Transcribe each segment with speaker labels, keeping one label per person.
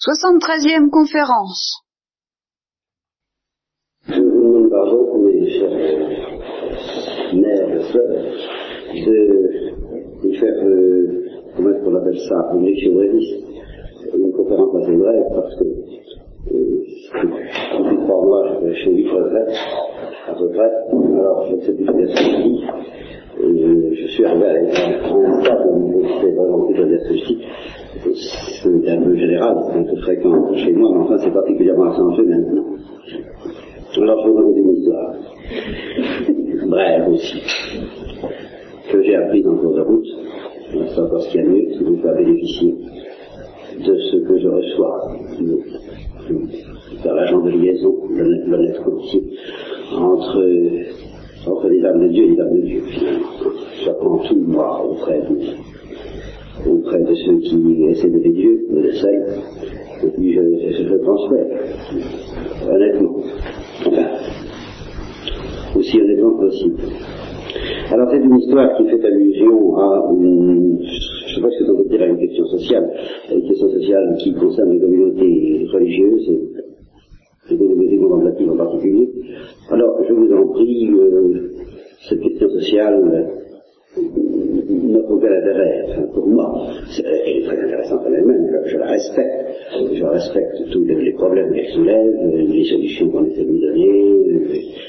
Speaker 1: 73e conférence.
Speaker 2: Je vous demande pardon, mes chers sœurs, de, de faire, euh, comment est-ce appelle ça, une lecture une conférence assez brève, parce que euh, depuis trois je fais huit retraites, à peu alors je sais plus ce je suis arrivé à un stade où sais vraiment plus dire ce que je dis. C'est un peu général, un peu fréquent chez moi, mais enfin c'est particulièrement accentué maintenant. Alors je vous raconter une brève aussi, que j'ai apprise en cours de route. C'est encore ce qu'il y a mieux, si vous pouvez bénéficier de ce que je reçois par l'agent de liaison, l'honnête courtier, entre, entre les âmes de Dieu et les âmes de Dieu, finalement. J'apprends tout moi auprès de, auprès de ceux qui essaient de Dieu, me l'essayent, et puis je, je, je transfère, honnêtement. Enfin, aussi honnêtement que possible. Alors c'est une histoire qui fait allusion à une, je sais pas ce que ça veut dire à une question sociale, une question sociale qui concerne les communautés religieuses, et les communautés contemplatives en particulier. Alors je vous en prie, euh, cette question sociale aucun intérêt, enfin, pour moi, elle est très intéressante en elle-même, je, je, la respecte, je respecte tous les, problèmes qu'elle soulève, les solutions qu'on essaie de lui donner,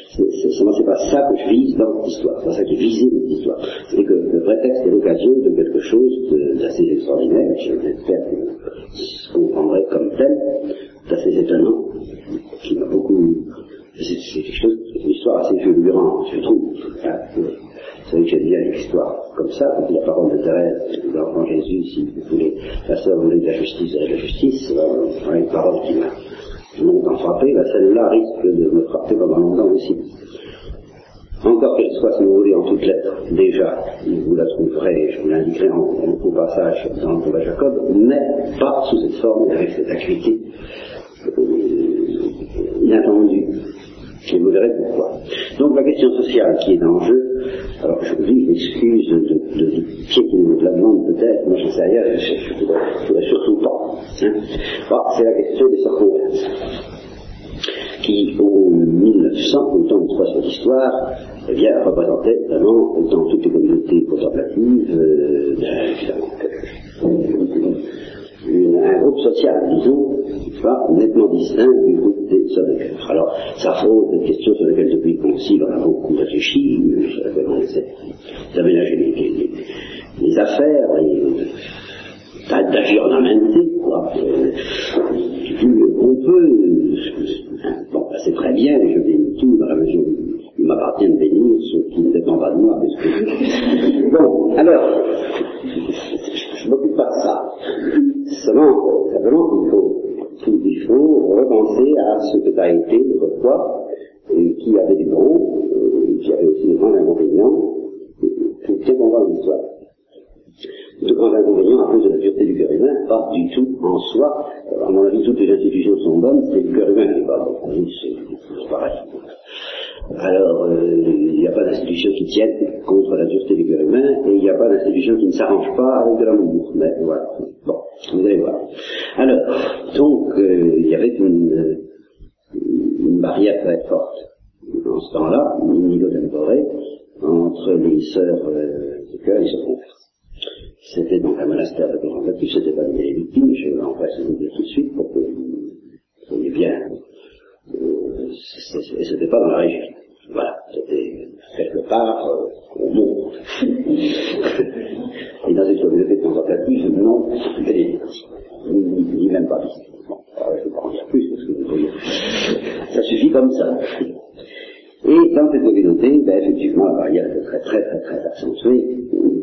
Speaker 2: c'est pas ça que je vise dans l'histoire, c'est pas ça qui visé dans l'histoire, c'est que le prétexte est l'occasion de quelque chose d'assez extraordinaire, j'espère que vous comprendrez comme tel, d'assez étonnant, qui m'a beaucoup, c'est quelque chose, une histoire assez fulgurante, je trouve, hein, vous savez que j'aime bien l'histoire comme ça, la parole de Thérèse, de l'enfant Jésus, si vous voulez, la voulait de la justice, de la justice, voilà une parole qui m'a longtemps frappé, bah, celle-là risque de me frapper pendant longtemps aussi. Encore qu'elle soit, si vous voulez, en toutes lettres, déjà, vous la trouverez, je vous l'indiquerai en, en, au passage dans le combat Jacob, mais pas sous cette forme, avec cette acuité euh, inattendue. Et vous verrez pourquoi. Donc la question sociale qui est en jeu, alors je vous dis, excuse de, de, de piétiner votre demande peut-être, moi je sais rien, je ne voudrais surtout pas. Hein. Bon, c'est la question des circonstances qui, au 1900, au temps de trois sur l'histoire, eh bien, représentait vraiment, dans toutes les communautés contemplatives, euh, une, un groupe social, disons, nettement distinct du groupe des sœurs Alors, ça pose des questions sur lesquelles depuis le concile on a beaucoup réfléchi, sur lesquelles on essaie d'aménager les, affaires, d'agir en amitié, quoi. On peut, bon, bah, c'est très bien, je bénis tout dans la mesure où il m'appartient de bénir ce qui ne dépend pas de moi, parce que... Bon, alors, je ne m'occupe pas de ça. Seulement, simplement, il faut, il faut repenser à ce que ça a été autrefois, qui avait des bons, euh, qui avait aussi des grands inconvénients, tout est qu'on va dans l'histoire de grands inconvénients à cause de la dureté du cœur humain, pas du tout en soi. Alors, à mon avis, toutes les institutions sont bonnes, c'est le cœur humain qui est bon. C'est pareil. Alors, euh, il n'y a pas d'institution qui tienne contre la dureté du cœur humain, et il n'y a pas d'institution qui ne s'arrange pas avec de l'amour. Mais voilà. Bon, vous allez voir. Alors, donc, euh, il y avait une, barrière très forte en ce temps-là, une niveau temporé, entre les sœurs euh, du cœur et les sœurs converses. C'était donc un monastère de contemplatif, c'était pas des victimes, je vais en passer vous dire tout de suite pour que vous soyez bien. Euh, et c'était pas dans la région. Voilà, c'était quelque part euh, au monde. et dans une communauté contemplative, non, victimes. Ni, ni même pas. Bon, alors, je ne vais pas en dire plus parce que vous voyez. Ça suffit comme ça. Et dans cette communauté, ben, effectivement, la barrière était très très très très accentuée,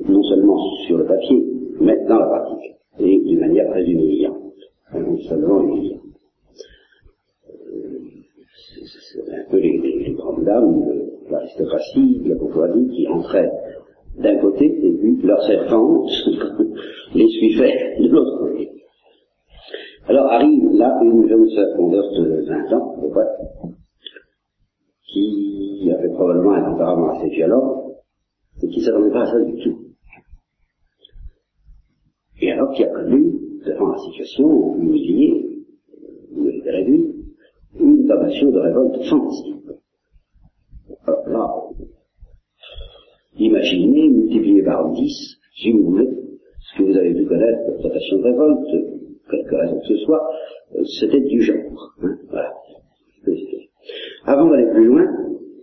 Speaker 2: non seulement sur le papier, mais dans la pratique, et d'une manière très humiliante, non seulement humiliante. C'est un peu les, grandes dames de l'aristocratie, de la bourgeoisie, qui entraient d'un côté, et puis leurs servantes les suivaient de l'autre côté. Alors arrive là une jeune converse de 20 ans, à peu près, qui avait probablement un tempérament assez violent, et qui ne s'attendait pas à ça du tout. Et alors qui a fallu, devant la situation humiliée, vous avez la une tentation de révolte sensible. Alors là, imaginez, multiplié par 10, si vous voulez, ce que vous avez vu connaître comme tentation de révolte, quelque raison que ce soit, euh, c'était du genre. Hein, voilà. Avant d'aller plus loin,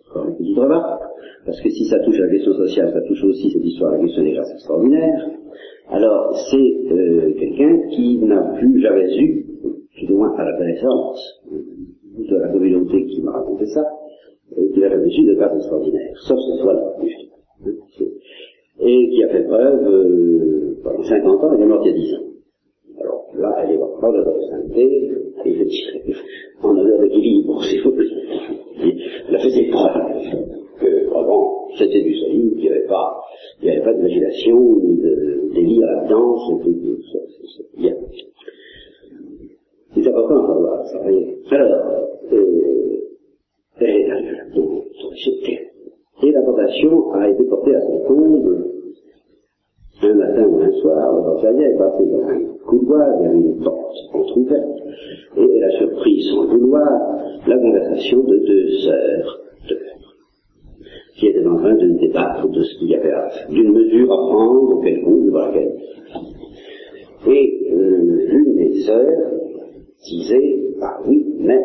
Speaker 2: encore une petite remarque, parce que si ça touche à la question sociale, ça touche aussi cette histoire de la question des grâces extraordinaires alors c'est euh, quelqu'un qui n'a plus jamais eu, tout au moins à la connaissance de la communauté qui m'a raconté ça, euh, qui n'a jamais eu de grâces extraordinaires, sauf ce soit-là, et qui a fait preuve euh, pendant 50 ans, elle est morte il y a 10 ans. Alors là, elle est morte de la sainteté, et je en honneur d'équilibre, si vous voulez. Elle a fait ses preuves que vraiment c'était du solide, qu'il n'y avait pas, il n'y avait pas d'imagination, ni de délire là-dedans, c'est bien. C'est important à savoir, ça. Alors, euh, et, donc, et la tentation a été portée à son comble un matin ou un soir, Bavaria est passé dans un couloir, avait une porte entrouverte, et elle a surpris sans vouloir la conversation de deux sœurs qui étaient en train de débattre de ce qu'il y avait d'une mesure à prendre, quelconque, voilà laquelle. Et euh, l'une des sœurs disait, ah oui, mais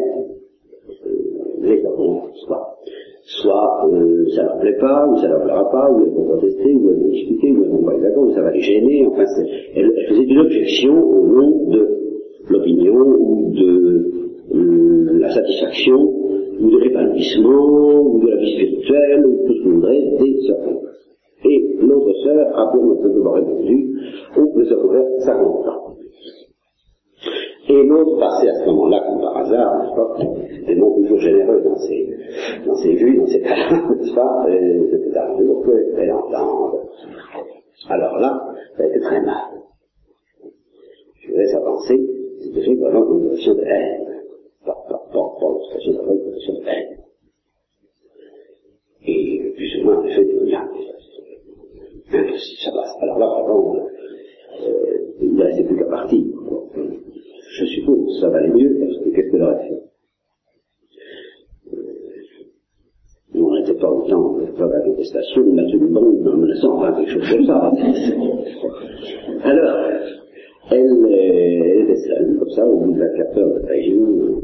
Speaker 2: euh, les hommes, soit soit euh, ça leur plaît pas, ou ça leur plaira pas, ou elles vont protester, ou elles vont discuter, ou elles vont pas être d'accord, ou ça va les gêner, enfin elle, elle, faisait une objection au nom de l'opinion, ou de euh, la satisfaction, ou de l'épanouissement, ou de la vie spirituelle, ou tout ce qu'on voudrait, des sœurs. Et l'autre sœur a pour simplement répondu, on peut se faire 50 ans. Et l'autre passait à ce moment-là, comme par hasard, n'est-ce pas, des noms toujours généreux dans ses, dans ses vues, dans ses talents, n'est-ce pas, c'était un jour qu'elle entende. Alors là, ça a été très mal. Je laisse penser, c'était vraiment une notion de haine. De de. Et plus ou moins, en effet, là, impossible, ça passe. Alors là, vraiment, euh, il ne restait plus qu'à partir je suppose, ça valait mieux, parce que qu'est-ce qu'elle aurait fait On n'était pas autant dans la contestation, on a tenu bombe en menaçant, enfin quelque chose comme ça. Alors, elle, elle était comme ça, au bout de la 4 heures de région,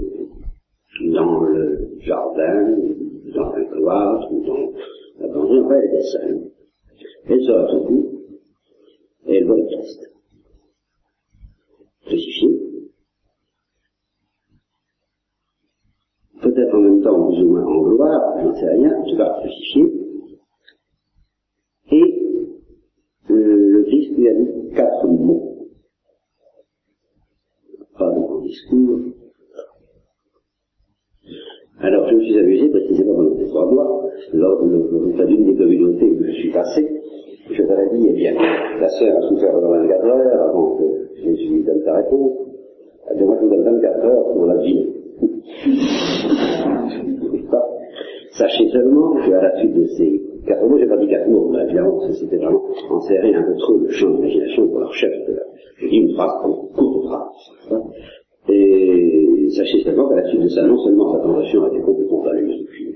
Speaker 2: dans le jardin, dans un cloître, ou dans la banlieue, enfin, elle était seule. Elle sort tout coup, et elle voit le Christ. Crucifié, peut-être en même temps plus ou moins en gloire, je n'en sais rien, en tout cas crucifié. Et euh, le Christ lui a dit quatre mots. Pas de grand discours. Alors je me suis amusé, précisément pendant ces trois mois, lors de d'une des communautés où je suis passé, je leur ai dit, eh bien, la sœur a souffert pendant 24 heures avant que Jésus lui donne sa réponse. Eh bien, moi je vous donne 24 heures pour la vie. Sachez seulement qu'à la suite de ces quatre mots, j'ai pas dit quatre mais évidemment, c'était vraiment enserrer un peu trop le champ d'imagination pour leur chef. J'ai dit une phrase, une courte phrase. Et sachez seulement qu'à la suite de ça, non seulement sa conversion a été complètement value depuis,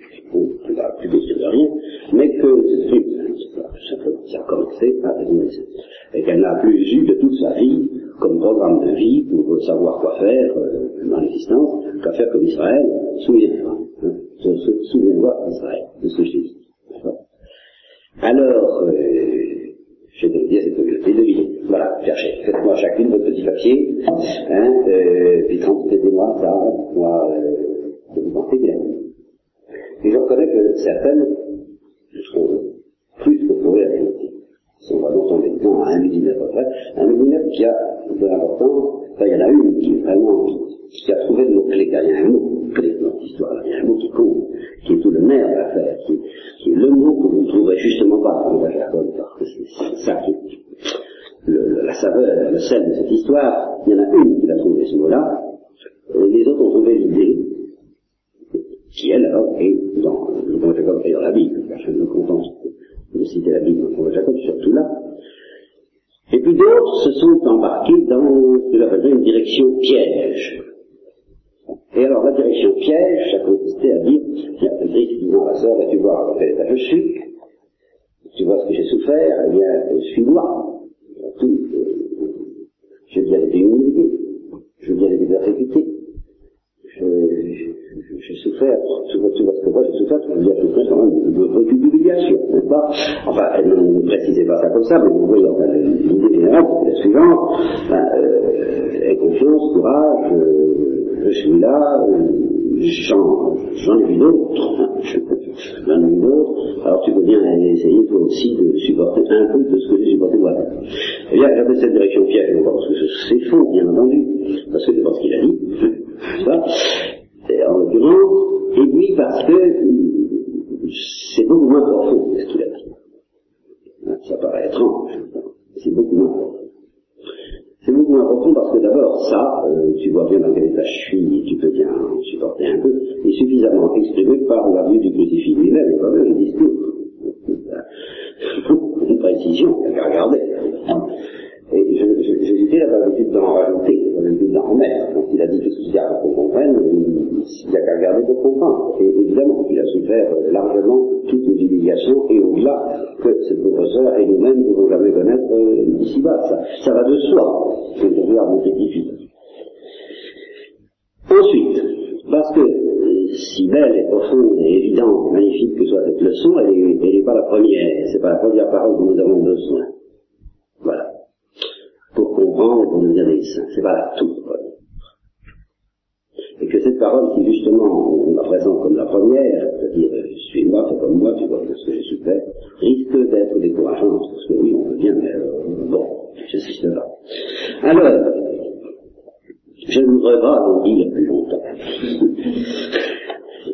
Speaker 2: plus dire de rien, mais que c'est tout simplement, ça a commencé à devenir et qu'elle n'a plus eu de toute sa vie comme programme de vie pour savoir quoi faire euh, dans l'existence, qu'à faire comme Israël, souviens-toi, hein, souviens-toi d'Israël, de ce que je dit. Alors, euh, je vais dire cette communauté de vie. Voilà, cherchez, faites-moi chacune votre petit papier, hein, euh, puis transmettez-moi ça, moi, euh, que vous pensez bien. Et je reconnais que certaines sont plus que pour la réalité. On va donc tomber dedans à un millimètre à près, un millimètre qui a de l'importance, enfin, il y en a une qui est vraiment, qui a trouvé le mot-clé, il y a un mot clé dans cette histoire, il y a un mot qui compte, qui est tout le nerf l'affaire, qui, qui, est le mot que vous ne trouverez justement pas dans la Jacob, parce que c'est ça qui est le, la saveur, le sel de cette histoire, il y en a une qui a trouvé ce mot-là, les autres ont trouvé l'idée, qui elle alors est dans le bon Jacob et dans la Bible, je me contente de citer la Bible dans le Jacob, surtout là, et puis d'autres se sont embarqués dans ce que j'appellerais une direction piège. Et alors la direction piège, ça consistait à dire, tiens, Christ disant à la sœur, tu vois dans quel état je suis, tu vois ce que j'ai souffert, eh bien, suis-moi. Tout, euh, j'ai bien été humilié, j'ai bien été persécuté, j'ai souffert, tu vois, tu vois ce que moi j'ai souffert, tu veux dire, j'ai souffert de beaucoup d'humiliation, n'est-ce pas? Enfin, elle ne précisait pas ça comme ça, mais vous voyez, l'idée générale, c'est suivante, ben, euh, confiance, courage, euh, je suis là, euh, j'en, ai vu d'autres, hein, j'en ai vu d'autres, alors tu peux bien essayer toi aussi de supporter un peu de ce que j'ai supporté moi-même. Eh bien, j'avais cette direction piège, parce que c'est faux, bien entendu, parce que c'est pas ce qu'il a dit, ça, en l'occurrence, et puis parce que c'est beaucoup moins profond que ce qu'il a dit. Hein, ça paraît étrange, c'est beaucoup moins profond. C'est beaucoup moins profond parce que d'abord, ça, euh, tu vois bien dans quel état je suis, tu peux bien supporter un peu, est suffisamment exprimé par la vue du crucifix lui-même et pas même le discours. Une précision, il n'y a qu'à regarder. Et j'hésitais, la l'habitude d'en rajouter. Il a dit qu'est-ce qu'il y a qu'on comprenne, il n'y a qu'à regarder pour comprendre. Et évidemment, il a souffert largement toutes les humiliations et au-delà que cette professeur et nous-mêmes ne pouvons jamais connaître euh, ici-bas. Ça, ça, va de soi, que je regarde mon difficile. Ensuite, parce que euh, si belle et profonde et évidente magnifique que soit cette leçon, elle n'est pas la première, c'est pas la première parole dont nous avons besoin. Voilà pour comprendre et pour devenir des saints. C'est pas. Et que cette parole, qui justement on la présente comme la première, c'est-à-dire euh, suis-moi, fais comme moi, tu vois ce que j'ai souffert, risque d'être décourageante, parce que oui, on veut bien, mais euh, bon, je sais pas. Alors, je ne voudrais pas en dire plus longtemps.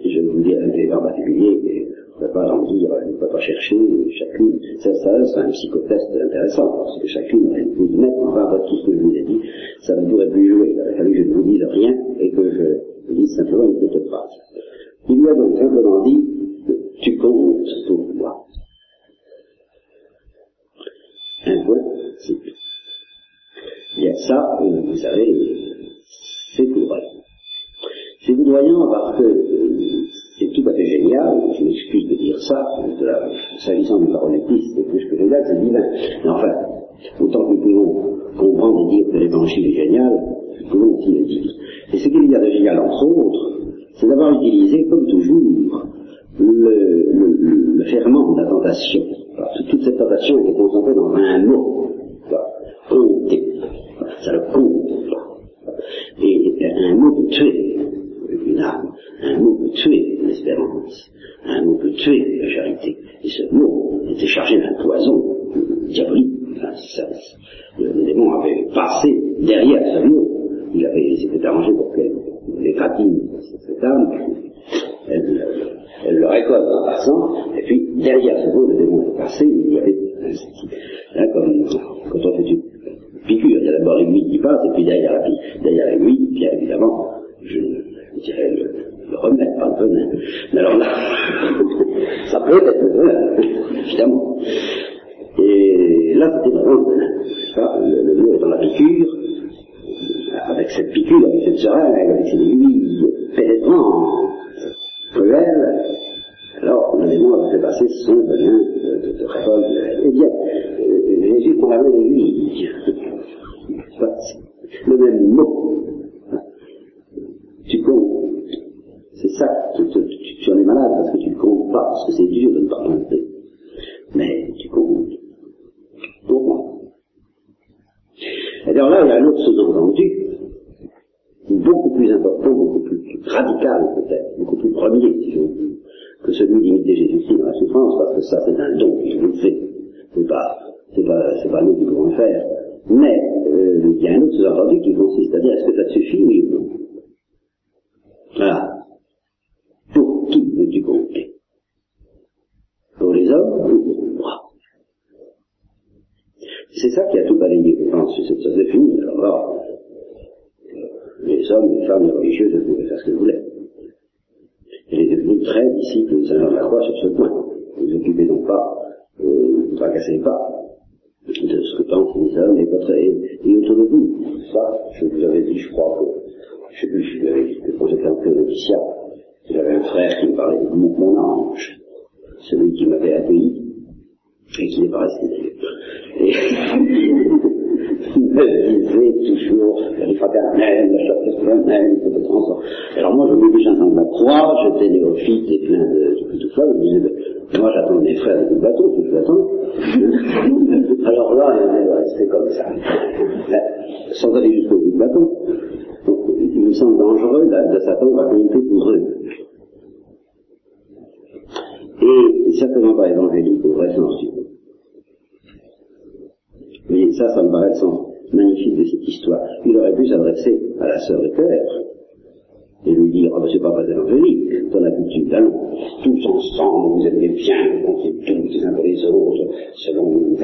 Speaker 2: je vous dis un en particulier, pas en dire, ne peut chercher chacune. Ça, ça c'est un psychotest intéressant, parce que chacune va vous mettre en bas tout ce que je vous ai dit, ça ne pourrait plus jouer. Il aurait fallu que je ne vous dise rien et que je vous dise simplement une petite phrase. Il lui a donc simplement dit, tu comptes pour moi. Un point, c'est tout. Bien ça, euh, vous savez, c'est foudroyant. C'est foudroyant parce que euh, c'est tout à fait génial, je m'excuse de dire ça, s'agissant du paroletiste, c'est plus que génial, c'est divin. Mais enfin, autant que nous pouvons comprendre et dire que l'évangile est génial, nous pouvons aussi le dire. Et ce qu'il y a de génial, entre autres, c'est d'avoir utilisé, comme toujours, le, ferment de la tentation. Que toute cette tentation était concentrée dans un mot, compter. Ça le compte. Et un mot de tuer une âme, un mot peut tuer l'espérance, un mot peut tuer la charité. Et ce mot était chargé d'un poison diabolique. le, démon avait passé derrière ce mot. Il avait, s'était arrangé pour qu'elle écratine cette âme. Elle, elle, le récolte en passant, et puis derrière ce mot, le démon est passé, il y avait là, comme quand on fait une piqûre, il y a d'abord l'aiguille qui passe, et puis derrière la derrière l'aiguille, bien évidemment, je, je dirais le, le remède, pas le venin. Mais alors là, ça peut être le venin, évidemment. Et là, c'était vraiment le venin. Ça, le, le mot est dans la piqûre, avec cette piqûre, avec cette seringue, avec cette aiguille pénétrante, cruelle, alors le démon a fait passer son venin de, de. Eh bien, euh, Jésus prend la même. Le même mot tu comptes. C'est ça, tu, tu, tu, en es malade parce que tu ne comptes pas, parce que c'est dur de ne pas compter. Mais tu comptes. Pour moi. Et alors là, il y a un autre sous-entendu, beaucoup plus important, beaucoup plus radical peut-être, beaucoup plus premier, si je veux dire, que celui d'imiter Jésus-Christ dans la souffrance, parce que ça c'est un don qu'il nous fait. C'est pas, c'est pas, c'est pas nous qui pouvons le faire. Mais, euh, il y a un autre sous-entendu qui consiste à dire, est-ce que ça te suffit, oui ou non voilà. Pour qui veux-tu compter Pour les hommes ou pour moi C'est ça qui a tout je pense, ça c'est fini. Alors là, euh, les hommes, les femmes, les religieux, je pouvaient faire ce qu'ils voulaient. Elle est devenue très disciple de la Croix sur ce point. Ne vous occupez donc pas, euh, ne vous tracassez pas de ce que pensent les hommes et, votre, et, autour de vous. Ça, je vous avais dit, je crois que je sais plus, quand j'étais en noviciat, j'avais un frère qui me parlait de mon, mon ange, celui qui m'avait accueilli, et qui n'est pas resté d'ailleurs. Disait toujours, les fraternels, la chasse fraternelle, encore. Alors moi, je voulais déjà dans la croix, j'étais néophyte et plein de, tout, ça, je me disais, moi j'attends mes frères le bateau, je l'attends. Alors là, resté comme ça. Sans aller jusqu'au bout du bateau. Donc, il me semble dangereux de, de s'attendre à compter pour eux. Et certainement pas évangélique au vrai sens. Mais ça, ça me paraît le sens magnifique de cette histoire. Il aurait pu s'adresser à la sœur de cœur et lui dire, ah ben c'est pas pas ton habitude, allons, tous ensemble, vous êtes bien, vous comptez tous les uns pour les autres, selon II,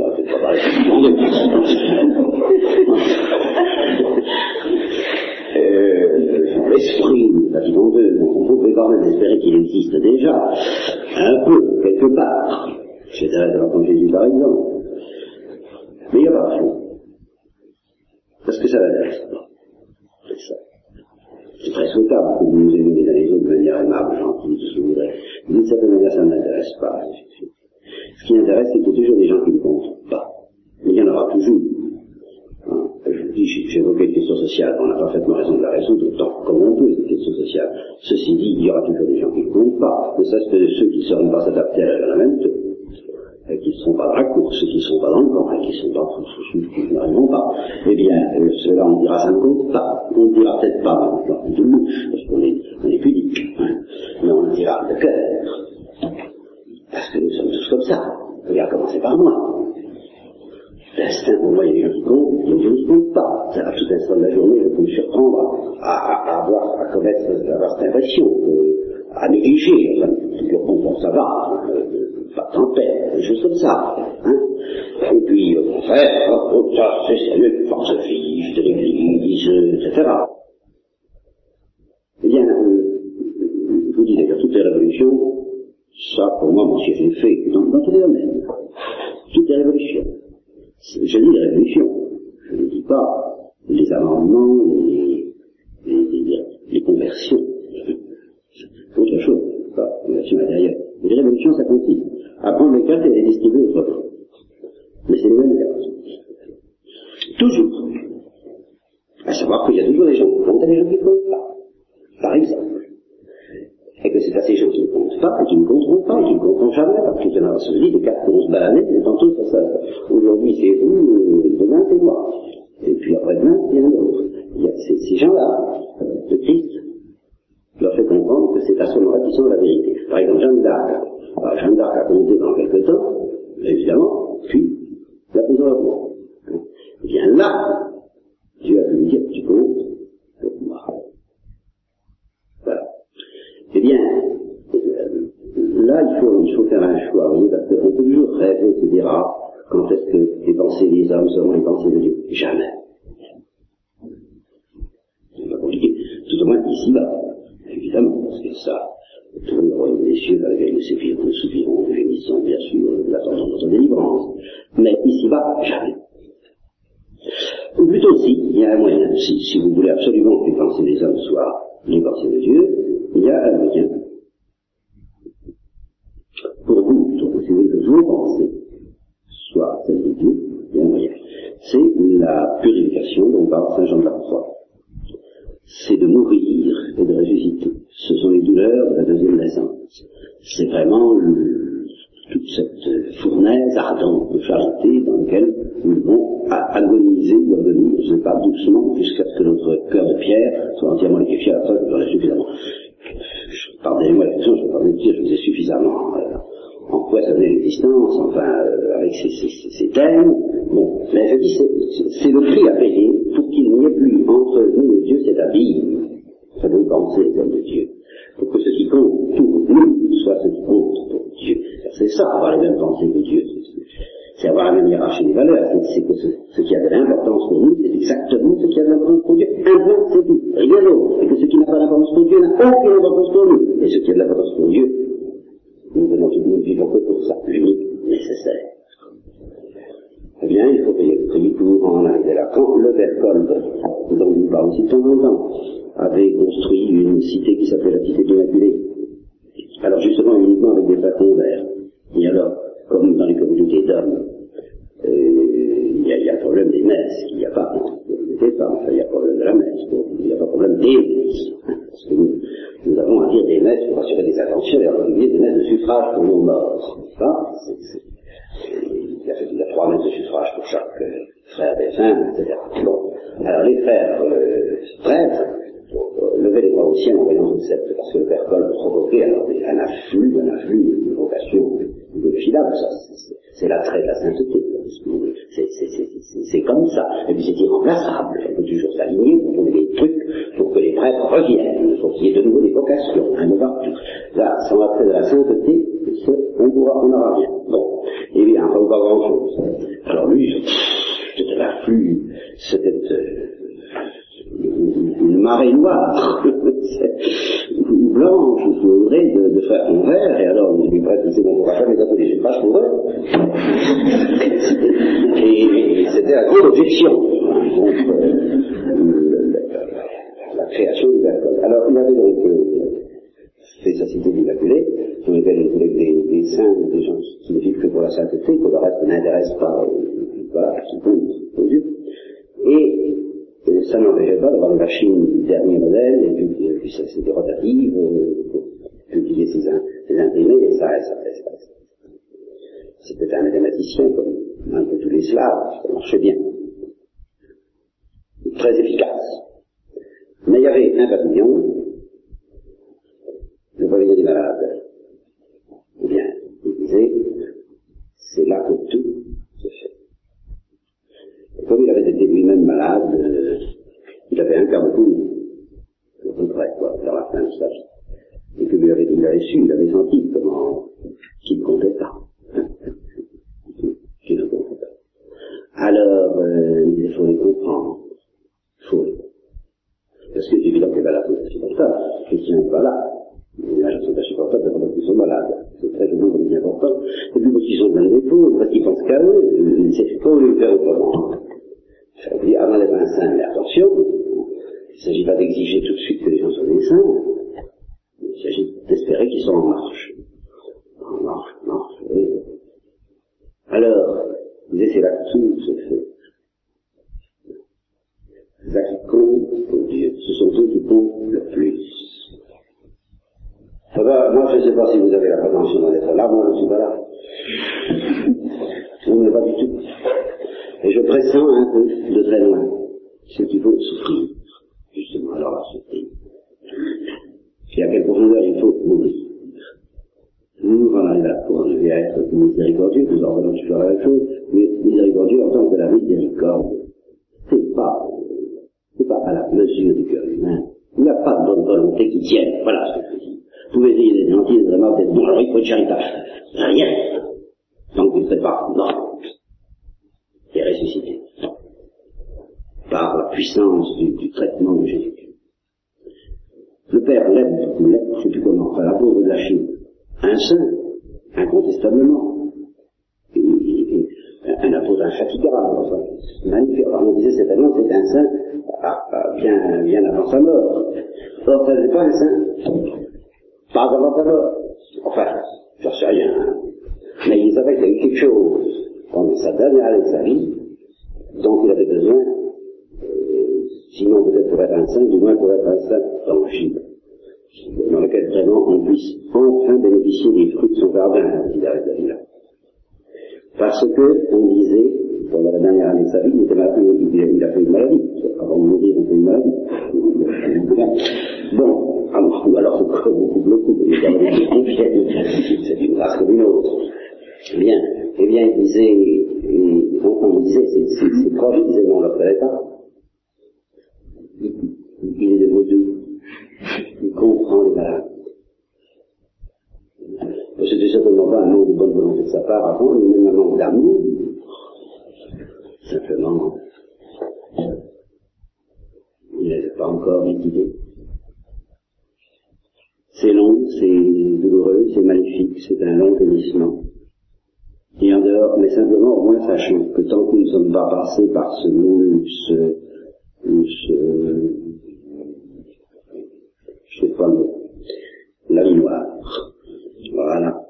Speaker 2: ah, c'est pas euh, L'esprit Vatican II, on peut quand même espérer qu'il existe déjà, un peu, quelque part, chez Thérèse de l'Enfant Jésus par exemple. Mais il n'y a pas fond. Que ça l'intéresse pas. C'est très souhaitable que vous nous aimiez les uns les autres de manière aimable, gentille, voudrez. Mais d'une certaine manière, ça ne m'intéresse pas. Ce qui m'intéresse, c'est qu'il y a toujours des gens qui ne comptent pas. Mais il y en aura toujours. Hein. Je vous dis, j'évoquais une question sociale, on a parfaitement raison de la résoudre, autant comme on peut, cette question sociale. Ceci dit, il y aura toujours des gens qui ne comptent pas, ne serait-ce que ceux qui ne sauront pas s'adapter à la même qui ne sont pas dans la course, qui ne sont pas dans le camp, et qui ne sont pas, qui n'arriveront pas, eh bien, euh, cela on dira ça ne compte pas. On ne dira peut-être pas dans le monde, parce qu'on est, on est pudique, hein, mais on le dira de cœur. Parce que nous sommes tous comme ça. Il a commencé par moi. L'instinct, pour moi, il y a des gens qui comptent, il ne pas. À tout instant de la journée, je peux me surprendre à, à, à avoir, à connaître, à avoir cette impression, euh, à négliger, enfin, bon, bon, ça va, euh, pas tempête, des choses comme ça. Hein et puis, au contraire, oh, ça, c'est sérieux, force vive de l'Église, etc. Eh bien, euh, vous dis d'ailleurs, toutes les révolutions, ça, pour moi, mon siège est fait dans, tous les domaines. Toutes les révolutions. Je dis les révolutions. Je ne dis pas les amendements, les, les, les, les conversions. Autre chose, pas conversion intérieure. Les révolutions, ça continue à prendre les cartes et les distribuer autrement. Mais c'est les mêmes cartes. Toujours. À savoir qu'il y a toujours des gens qui comptent et des gens qui ne comptent pas. Par exemple. Et que c'est à ces gens qui ne comptent pas et qui ne compteront pas et qui ne compteront jamais, parce qu'il y en a celui des quatre qu'on se balanait, et tantôt ça, ça. Aujourd'hui c'est vous, euh, demain c'est moi. Et puis après-demain, il y en a d'autres. Il y a ces, ces gens-là, le Christ, leur fait comprendre que c'est à qu'ils sont la vérité. Par exemple, Jeanne d'Arc. Alors, Jeanne d'Arc a compté pendant quelque temps, évidemment, puis la prison de mort. Et bien là, Dieu a pu lui dire, tu comptes pour moi. Voilà. Eh bien, là, il faut, il faut faire un choix, vous voyez, parce qu'on peut toujours rêver, ah, quand est-ce que les pensées des hommes seront les pensées de Dieu? Jamais. C'est pas compliqué. Tout au moins ici-bas, évidemment, parce que ça, tout le royaume des cieux dans lequel nous soupirons, gémissons, bien sûr, nous attendons notre délivrance. Mais ici-bas, jamais. Ou plutôt si, il y a un moyen, si, vous voulez absolument que les pensées des hommes soient les pensées de Dieu, il y a un moyen. Pour vous, donc, si que vos pensées soient celles de Dieu, il y a un moyen. C'est la purification dont parle Saint Jean de la. C'est de mourir et de ressusciter. Ce sont les douleurs de la deuxième naissance. C'est vraiment le, toute cette fournaise ardente de charité dans laquelle nous devons agoniser ou agonir, je ne sais pas, doucement, jusqu'à ce que notre cœur de pierre soit entièrement liquéfié. Après, j'en ai suffisamment. Pardonnez-moi la question, je vous dire, je vous ai suffisamment euh, empoisonné l'existence, enfin, euh, avec ces, ces, ces, thèmes. Bon, mais je dis, c'est le prix à payer pour qu'il n'y ait plus entre nous et Dieu cet abîme, cette bonne pensée comme de Dieu. Pour que ce qui compte pour nous soit ce qui compte pour Dieu. C'est ça, avoir les mêmes pensées que Dieu. C'est avoir la même hiérarchie des valeurs. C'est que ce, qui a de l'importance pour nous, c'est exactement ce qui a de l'importance pour Dieu. Un point, c'est tout. Rien d'autre. Et que ce qui n'a pas d'importance pour Dieu n'a aucune importance pour nous. Et ce qui a de l'importance pour Dieu, nous venons nous vivons que pour ça, l'unique nécessaire. Eh bien, il faut payer le prix pour en arriver là. Quand le Berthold dont nous parle aussi de temps, avait construit une cité qui s'appelait la cité de l'Immaculée. Alors justement uniquement avec des flacons verts. Et alors, comme dans les communautés d'hommes, euh, il y, a le problème des messes, il n'y a pas, enfin, il n'y a pas problème de la messe, il n'y a pas problème des messes. Parce que nous, nous avons à dire des messes pour assurer des attentions, et en particulier des messes de suffrage pour nos morts. Pas? Il, y a, il y a trois messes de suffrage pour chaque euh, frère défunt, etc. Bon. Alors les frères euh, prêtres euh, levaient les ciel en voyant cette secte, parce que le père Col provoquait alors un afflux, un afflux de vocations ineffilables, ça, c'est l'attrait de la sainteté. C'est comme ça. Et puis c'est irremplaçable. Il faut toujours s'aligner pour trouver des trucs pour que les prêtres reviennent. Il faut qu'il y ait de nouveau des vocations, un peu partout. Là, sans l'attrait de la sainteté, on, pourra, on rien. Bon. Eh bien, pas grand chose. Alors lui, c'était l'afflux, c'était euh, une marée noire, ou blanche, ou sourée de, de frères convers, et alors on lui prête, c'est bon, on va jamais appeler les pas pour eux. et, c'était la grande objection contre euh, la, création du alcool. Alors il avait donc euh, fait sa cité d'Immaculée, sur lesquels il voulait des, des saints, des gens qui ne vivent que pour la sainteté, que le reste n'intéresse pas, voilà, qui compte aux yeux. Et ça n'empêchait pas d'avoir des machines dernier modèle, et puis, puis c'était rotative, euh, pour publier ses, imprimés, et ça ça ça. C'était un mathématicien comme un peu tous les Slaves, ça marchait bien. Très efficace. Mais il y avait un pavillon, le pavillon des malades. Eh bien, il disait, c'est là que tout se fait comme il malade, euh, il avait un quart de à peu près, quoi, vers la fin de sa vie. Et que lui avait, il avait su, il avait senti comment, qu'il ne comptait pas. qu'il ne comptait pas. Alors, euh, il faut les comprendre. Il faut les Parce que c'est évident que là, c'est insupportable. Christian n'est pas là. Les gens sont insupportables d'abord parce qu'ils sont malades. C'est très gênant important. Et puis parce qu'ils sont plein d'épaule, parce qu'ils pensent qu'à eux, c'est pas les faire autrement. Veut dire, avant d'être un saint, mais attention, il ne s'agit pas d'exiger tout de suite que les gens soient des saints. Il s'agit d'espérer qu'ils sont en marche. En marche, en marche, oui. Alors, c'est là tout se fait. Les actes comptent pour Dieu. Ce sont eux qui comptent le plus. Ça va, moi je ne sais pas si vous avez la prétention d'être là, moi je ne suis pas là. Non, mais pas du tout. Et je pressens un peu de très loin ce qu'il faut souffrir, justement, alors la souffrir. Et à quelle profondeur il faut mourir. Nous, on arrive là pour arriver à être miséricordieux, nous en revenons toujours la même chose, mais miséricordieux en tant que la miséricorde, c'est pas, c'est pas à la mesure du cœur humain. Il n'y a pas de bonne volonté qui tienne. Voilà ce que je dis. Vous pouvez dire des gentils, des aimables, d'être bon, alors il faut être charitable. Rien. Donc vous ne faites pas. Non est ressuscité par la puissance du, traitement de Jésus. Le Père l'aide, ou l'aide, je ne sais plus comment, pauvre de la Chine, un saint, incontestablement, un apôtre infatigable, enfin, magnifique. on disait certainement c'est un saint ah, ah, bien, bien avant sa mort. Or, ça n'est pas un saint, pas avant sa mort. Enfin, je ne sais rien, mais il savait qu'il y a eu quelque chose pendant sa dernière année de sa vie, dont il avait besoin, sinon peut-être pour être un saint, du moins pour être un saint tangible, dans lequel vraiment on puisse enfin bénéficier des fruits de son jardin, la là. Parce que, on disait, pendant la dernière année de sa vie, il, était malade, il a fait une maladie. Avant de mourir, il fait une maladie. Bon, alors, ou alors beaucoup, beaucoup, c'est une grâce comme une autre. Bien, eh bien, il disait, on, on disait, ses, proches disaient, non, on ne le pas. Il, est de vaudou. Il comprend les malades. C'était certainement pas un manque de bonne volonté de sa part avant, ni même un manque d'amour. Simplement, il n'avait pas encore liquidé. C'est douloureux, c'est magnifique, c'est un long bénissement et en dehors, mais simplement au moins sachant que tant que nous ne sommes pas passés par ce moule, ce, ce, je sais pas le la mémoire. Voilà.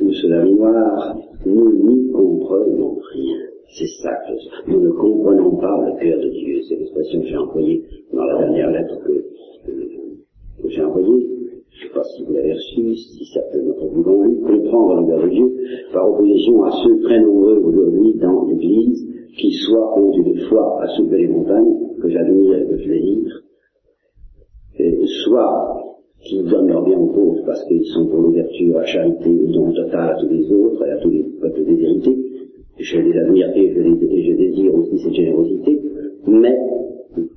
Speaker 2: Ou ce la mémoire, nous n'y comprenons rien. C'est ça nous ne comprenons pas le cœur de Dieu. C'est l'expression que j'ai employée dans la dernière lettre que j'ai envoyée. Je ne sais pas si vous l'avez reçue, si certains d'entre vous l'ont lu, comprendre le cœur de Dieu, par opposition à ceux très nombreux aujourd'hui dans l'Église, qui soit ont une foi à soulever les montagnes, que j'admire et que je désire, soit qui donnent leur bien aux pauvres parce qu'ils sont pour l'ouverture, la charité, le don total à tous les autres et à tous les peuples déshérités. Je les admire et je, et je désire aussi cette générosité, mais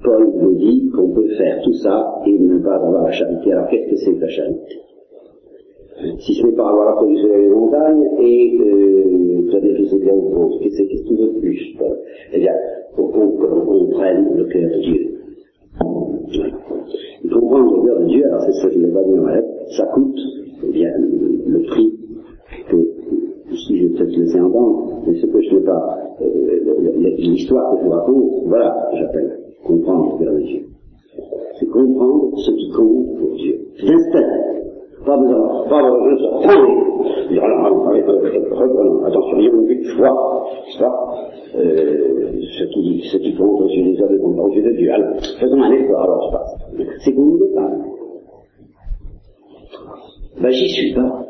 Speaker 2: Paul nous dit qu'on peut faire tout ça et ne pas avoir la charité. Alors qu'est-ce que c'est que la charité? Si ce n'est pas avoir la production des montagnes et euh, donner tous ses biens aux qu'est-ce que tu de plus Eh bien, faut qu'on comprenne le cœur de Dieu. Faut comprendre le cœur de Dieu, alors c'est ce que je n'ai pas dans ma lettre, ça coûte eh bien, le, prix que, ici je vais peut-être laisser entendre, mais ce que je n'ai pas, euh, l'histoire que je vous raconte, voilà, j'appelle comprendre le cœur de Dieu. C'est comprendre ce qui compte pour Dieu. C'est installé. Pas besoin, pas besoin de se reprendre. Dire, alors, attention, il y a une foi, n'est-ce pas euh, ce, qui, ce qui compte aux yeux des hommes compte aux yeux de Dieu. Alors, faisons un effort, alors, je passe. C'est qu'on ne pas. Ben, j'y suis pas.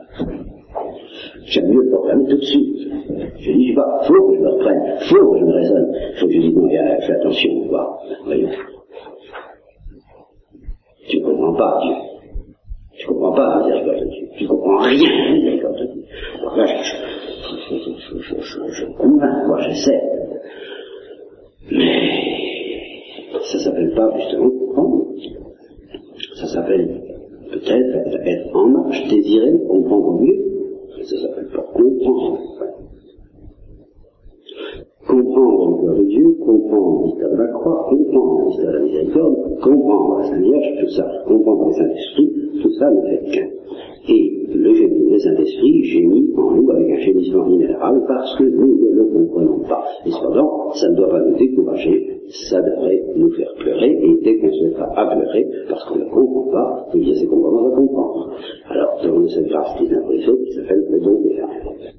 Speaker 2: J'aime mieux le proclamer tout de suite. Je dis pas, faut que je me reprenne, faut que je me raisonne, faut que je dise non, fais attention, vois, voyons. Tu comprends pas Dieu. Tu comprends pas miséricorde de Dieu. Tu ne rien de la. Alors là, je, je, je, moi j'essaie. Mais ça s'appelle pas justement comprendre. Ça s'appelle peut-être être en marche, désirer comprendre mieux. Ça s'appelle pas comprendre. Comprendre le cœur de Dieu, comprendre l'histoire de la croix, comprendre l'histoire de la miséricorde, comprendre la Sainte tout ça, comprendre le Saint-Esprit, tout ça ne fait qu'un. Et le, Saint-Esprit gémit en nous avec un gémissement minéral parce que nous ne le comprenons pas. Et cependant, ça ne doit pas nous décourager, ça devrait nous faire pleurer, et dès qu'on se mettra à pleurer, parce qu'on ne comprend pas, eh bien c'est qu'on à comprendre. Alors, devant cette grâce qui est un qui s'appelle le don des